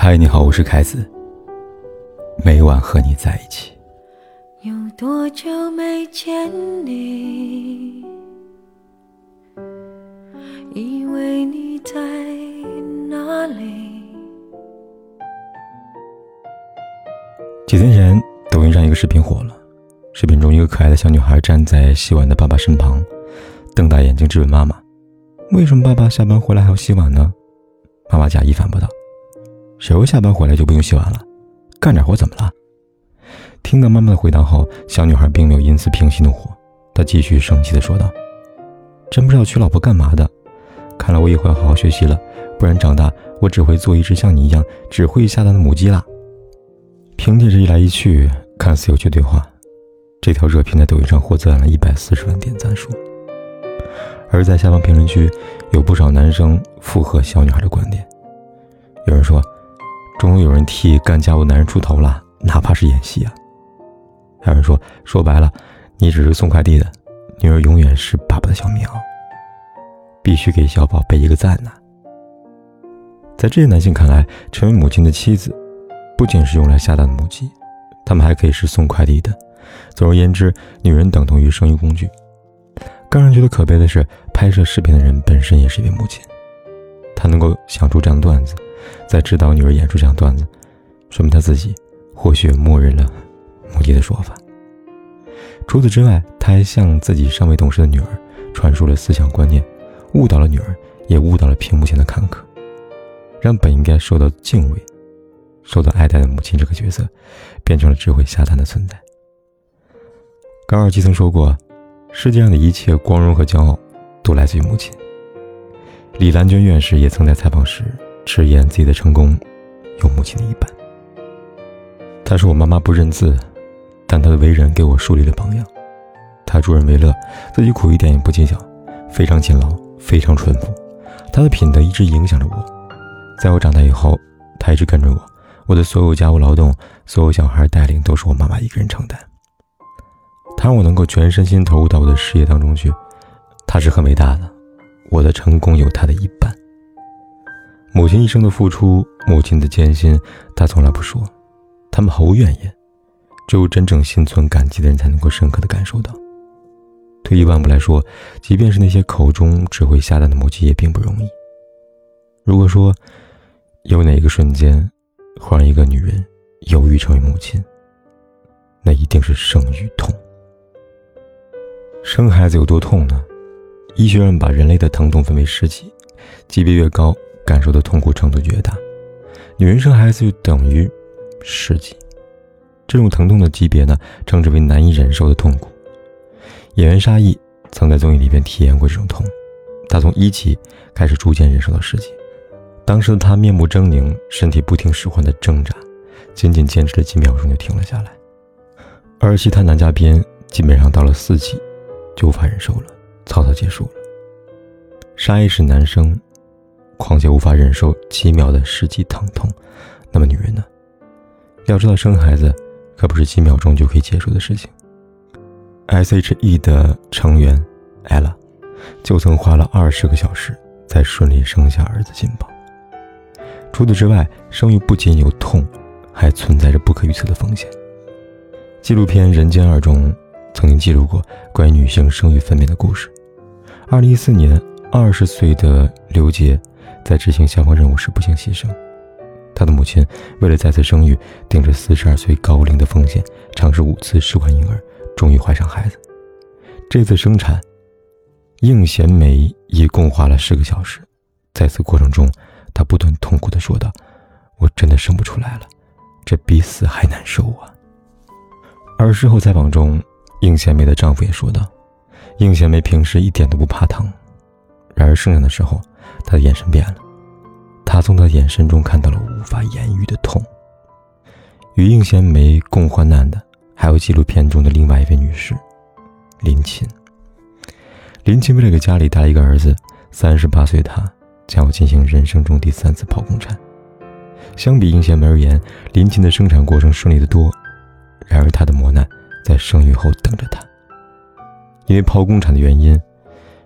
嗨，你好，我是凯子。每晚和你在一起。有多久没见你？以为你在哪里？几天前，抖音上一个视频火了。视频中，一个可爱的小女孩站在洗碗的爸爸身旁，瞪大眼睛质问妈妈：“为什么爸爸下班回来还要洗碗呢？”妈妈假意反驳道：“谁说下班回来就不用洗碗了？干点活怎么了？”听到妈妈的回答后，小女孩并没有因此平息怒火，她继续生气地说道：“真不知道娶老婆干嘛的！看来我以后要好好学习了，不然长大我只会做一只像你一样只会下蛋的母鸡啦。”凭借着一来一去，看似有趣对话，这条热评在抖音上获赞了一百四十万点赞数。而在下方评论区，有不少男生附和小女孩的观点。有人说：“终于有人替干家务男人出头了，哪怕是演戏啊。”还有人说：“说白了，你只是送快递的，女儿永远是爸爸的小棉袄。”必须给小宝贝一个赞呐！在这些男性看来，成为母亲的妻子，不仅是用来下蛋的母鸡，他们还可以是送快递的。总而言之，女人等同于生育工具。更让人觉得可悲的是，拍摄视频的人本身也是一位母亲，她能够想出这样的段子，在指导女儿演出这样段子，说明她自己或许默认了母鸡的说法。除此之外，他还向自己尚未懂事的女儿传输了思想观念，误导了女儿，也误导了屏幕前的看客，让本应该受到敬畏、受到爱戴的母亲这个角色，变成了只会下蛋的存在。高尔基曾说过。世界上的一切光荣和骄傲，都来自于母亲。李兰娟院士也曾在采访时直言自己的成功有母亲的一半。她说：“我妈妈不认字，但她的为人给我树立了榜样。她助人为乐，自己苦一点也不计较，非常勤劳，非常淳朴。她的品德一直影响着我。在我长大以后，她一直跟着我，我的所有家务劳动，所有小孩带领，都是我妈妈一个人承担。”他让我能够全身心投入到我的事业当中去，他是很伟大的，我的成功有他的一半。母亲一生的付出，母亲的艰辛，他从来不说，他们毫无怨言，只有真正心存感激的人才能够深刻的感受到。退一万步来说，即便是那些口中只会下蛋的母鸡，也并不容易。如果说有哪一个瞬间会让一个女人犹豫成为母亲，那一定是生育痛。生孩子有多痛呢？医学上把人类的疼痛分为十级，级别越高，感受的痛苦程度越大。女人生孩子就等于十级，这种疼痛的级别呢，称之为难以忍受的痛苦。演员沙溢曾在综艺里边体验过这种痛，他从一级开始逐渐忍受到十级。当时的他面目狰狞，身体不听使唤的挣扎，仅仅坚持了几秒钟就停了下来。而其他男嘉宾基本上到了四级。就无法忍受了，草草结束了。沙溢是男生，况且无法忍受几秒的实际疼痛，那么女人呢？要知道，生孩子可不是几秒钟就可以结束的事情。S.H.E 的成员 ella 就曾花了二十个小时才顺利生下儿子金宝。除此之外，生育不仅有痛，还存在着不可预测的风险。纪录片《人间二》中。曾经记录过关于女性生育分娩的故事。二零一四年，二十岁的刘杰在执行消防任务时不幸牺牲。他的母亲为了再次生育，顶着四十二岁高龄的风险，尝试五次试管婴儿，终于怀上孩子。这次生产，应贤梅一共花了十个小时。在此过程中，她不断痛苦地说道：“我真的生不出来了，这比死还难受啊！”而事后采访中，应贤梅的丈夫也说道：“应贤梅平时一点都不怕疼，然而生产的时候，他的眼神变了。他从他的眼神中看到了无法言喻的痛。”与应贤梅共患难的，还有纪录片中的另外一位女士，林琴。林琴为了给家里带一个儿子，三十八岁的她将要进行人生中第三次剖宫产。相比应贤梅而言，林琴的生产过程顺利得多，然而她的磨难。在生育后等着她。因为剖宫产的原因，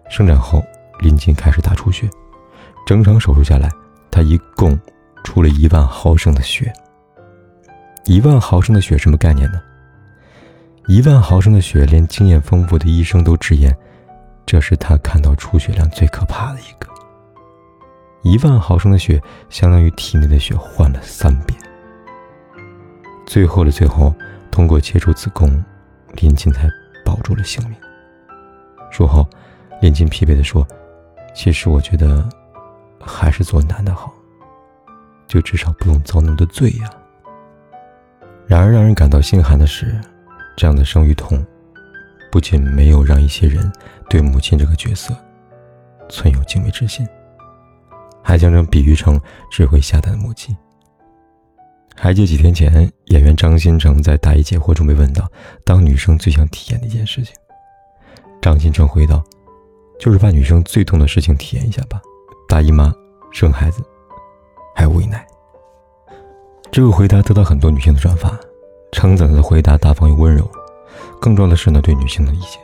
生产后林琴开始大出血，整场手术下来，他一共出了一万毫升的血。一万毫升的血什么概念呢？一万毫升的血，连经验丰富的医生都直言，这是他看到出血量最可怕的一个。一万毫升的血，相当于体内的血换了三遍。最后的最后，通过切除子宫，林琴才保住了性命。术后，林琴疲惫地说：“其实我觉得，还是做男的好，就至少不用遭那么多罪呀。”然而，让人感到心寒的是，这样的生育痛，不仅没有让一些人对母亲这个角色存有敬畏之心，还将人比喻成只会下蛋的母鸡。还记得几天前，演员张新成在答疑解惑中被问到：“当女生最想体验的一件事情。”张新成回道：“就是把女生最痛的事情体验一下吧，大姨妈、生孩子，还有喂奶。”这个回答得到很多女性的转发，称赞他的回答大方又温柔。更重要的是呢，对女性的理解。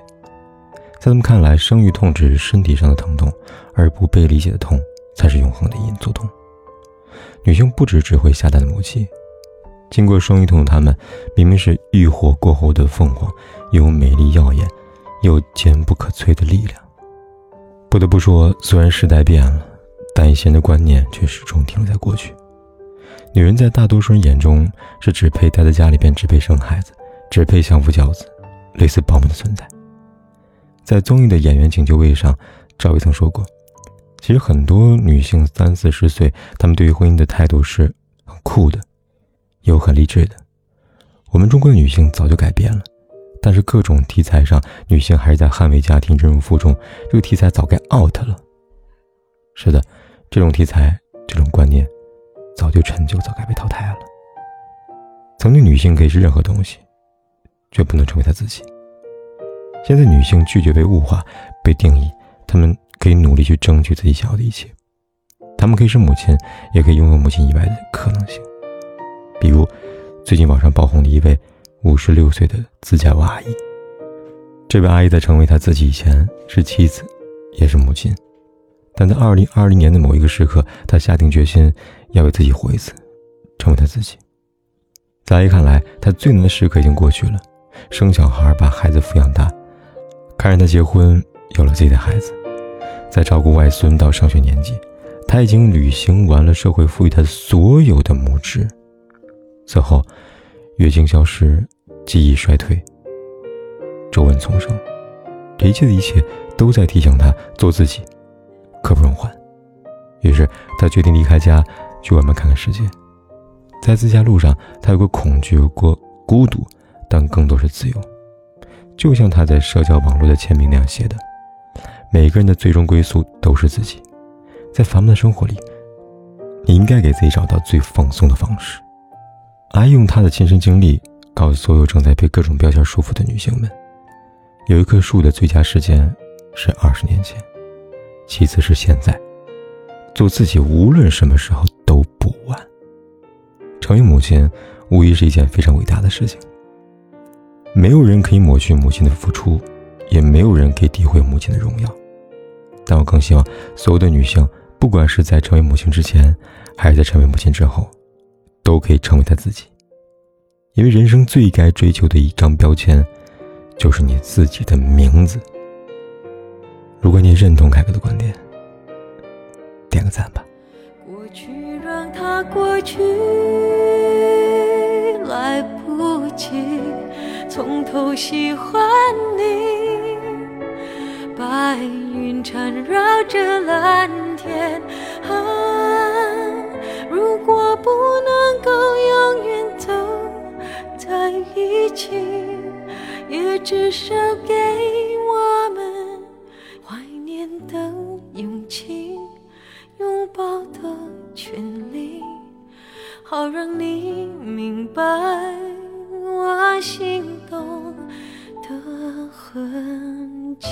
在他们看来，生育痛只是身体上的疼痛，而不被理解的痛才是永恒的隐作痛。女性不止只会下蛋的母鸡，经过生育痛的她们，明明是浴火过后的凤凰，有美丽耀眼，又坚不可摧的力量。不得不说，虽然时代变了，但一些人的观念却始终停留在过去。女人在大多数人眼中是只配待在家里边，只配生孩子，只配相夫教子，类似保姆的存在。在综艺的演员请就位上，赵薇曾说过：“其实很多女性三四十岁，她们对于婚姻的态度是很酷的，又很励志的。我们中国的女性早就改变了，但是各种题材上，女性还是在捍卫家庭、忍辱负重。这个题材早该 out 了。是的，这种题材，这种观念。”早就陈旧，早该被淘汰了。曾经女性可以是任何东西，却不能成为她自己。现在女性拒绝被物化、被定义，她们可以努力去争取自己想要的一切。她们可以是母亲，也可以拥有母亲以外的可能性。比如，最近网上爆红的一位五十六岁的自驾娃阿姨。这位阿姨在成为她自己以前，是妻子，也是母亲。但在二零二零年的某一个时刻，她下定决心要为自己活一次，成为她自己。在阿姨看来，她最难的时刻已经过去了，生小孩，把孩子抚养大，看着她结婚，有了自己的孩子，在照顾外孙到上学年纪，她已经履行完了社会赋予她所有的母职。此后，月经消失，记忆衰退，皱纹丛生，一切的一切都在提醒她做自己。刻不容缓，于是他决定离开家，去外面看看世界。在自驾路上，他有过恐惧，有过孤独，但更多是自由。就像他在社交网络的签名那样写的：“每个人的最终归宿都是自己。”在繁忙的生活里，你应该给自己找到最放松的方式。阿姨用她的亲身经历告诉所有正在被各种标签束缚的女性们：有一棵树的最佳时间是二十年前。其次是现在，做自己，无论什么时候都不晚。成为母亲，无疑是一件非常伟大的事情。没有人可以抹去母亲的付出，也没有人可以诋毁母亲的荣耀。但我更希望所有的女性，不管是在成为母亲之前，还是在成为母亲之后，都可以成为她自己。因为人生最该追求的一张标签，就是你自己的名字。如果你认同凯哥的观点，点个赞吧。过去让它过去，来不及从头喜欢你。白云缠绕着蓝天，啊，如果不能够永远走在一起，也至少给我。用尽，拥抱的权利，好让你明白我心动的痕迹。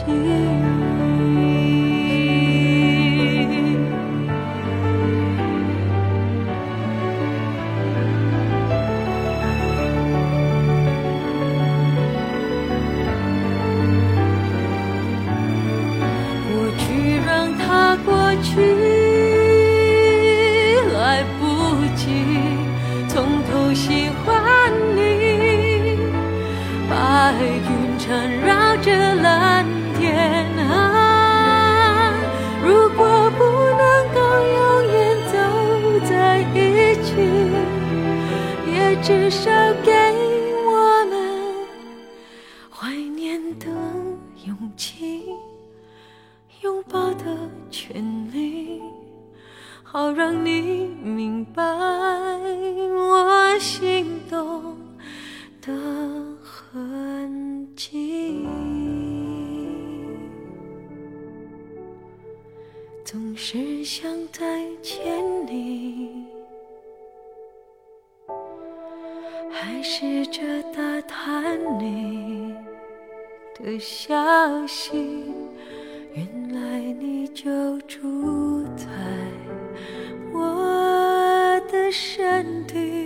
心动的痕迹。总是想再见你，还试着打探你的消息。原来你就住在我的身体，